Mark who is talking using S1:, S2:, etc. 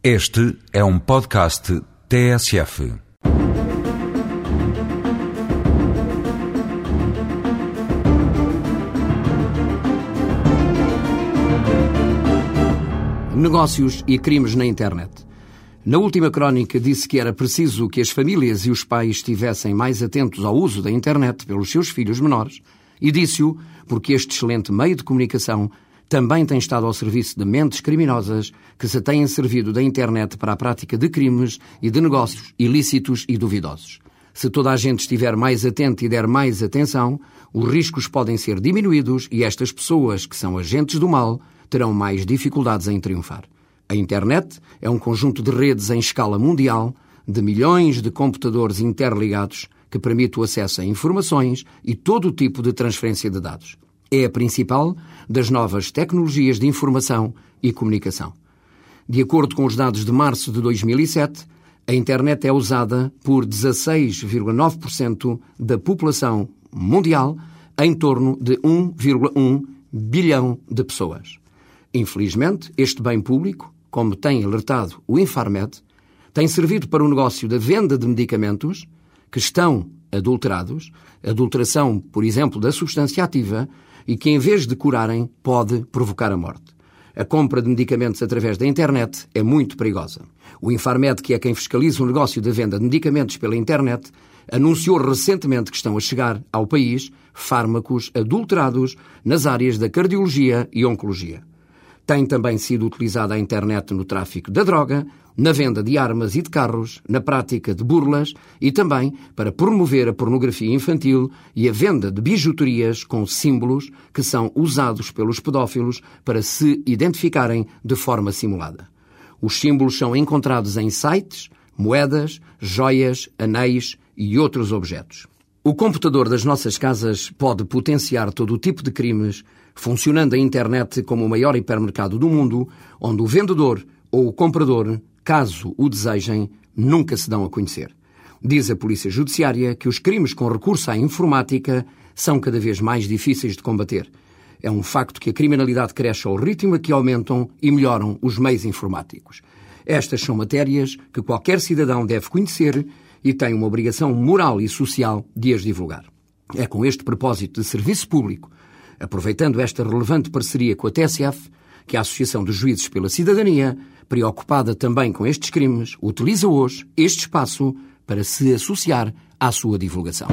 S1: Este é um podcast TSF.
S2: Negócios e crimes na internet. Na última crónica disse que era preciso que as famílias e os pais estivessem mais atentos ao uso da internet pelos seus filhos menores, e disse-o porque este excelente meio de comunicação também tem estado ao serviço de mentes criminosas que se têm servido da internet para a prática de crimes e de negócios ilícitos e duvidosos. Se toda a gente estiver mais atenta e der mais atenção, os riscos podem ser diminuídos e estas pessoas, que são agentes do mal, terão mais dificuldades em triunfar. A internet é um conjunto de redes em escala mundial, de milhões de computadores interligados, que permite o acesso a informações e todo o tipo de transferência de dados. É a principal das novas tecnologias de informação e comunicação. De acordo com os dados de março de 2007, a internet é usada por 16,9% da população mundial, em torno de 1,1 bilhão de pessoas. Infelizmente, este bem público, como tem alertado o Infarmed, tem servido para o negócio da venda de medicamentos que estão adulterados, adulteração, por exemplo, da substância ativa, e que, em vez de curarem, pode provocar a morte. A compra de medicamentos através da internet é muito perigosa. O Infarmed, que é quem fiscaliza o negócio da venda de medicamentos pela internet, anunciou recentemente que estão a chegar ao país fármacos adulterados nas áreas da cardiologia e oncologia. Tem também sido utilizada a internet no tráfico da droga, na venda de armas e de carros, na prática de burlas e também para promover a pornografia infantil e a venda de bijuterias com símbolos que são usados pelos pedófilos para se identificarem de forma simulada. Os símbolos são encontrados em sites, moedas, joias, anéis e outros objetos. O computador das nossas casas pode potenciar todo o tipo de crimes, funcionando a internet como o maior hipermercado do mundo, onde o vendedor ou o comprador, caso o desejem, nunca se dão a conhecer. Diz a Polícia Judiciária que os crimes com recurso à informática são cada vez mais difíceis de combater. É um facto que a criminalidade cresce ao ritmo a que aumentam e melhoram os meios informáticos. Estas são matérias que qualquer cidadão deve conhecer e tem uma obrigação moral e social de as divulgar. É com este propósito de serviço público, aproveitando esta relevante parceria com a TSF, que a Associação dos Juízes pela Cidadania, preocupada também com estes crimes, utiliza hoje este espaço para se associar à sua divulgação.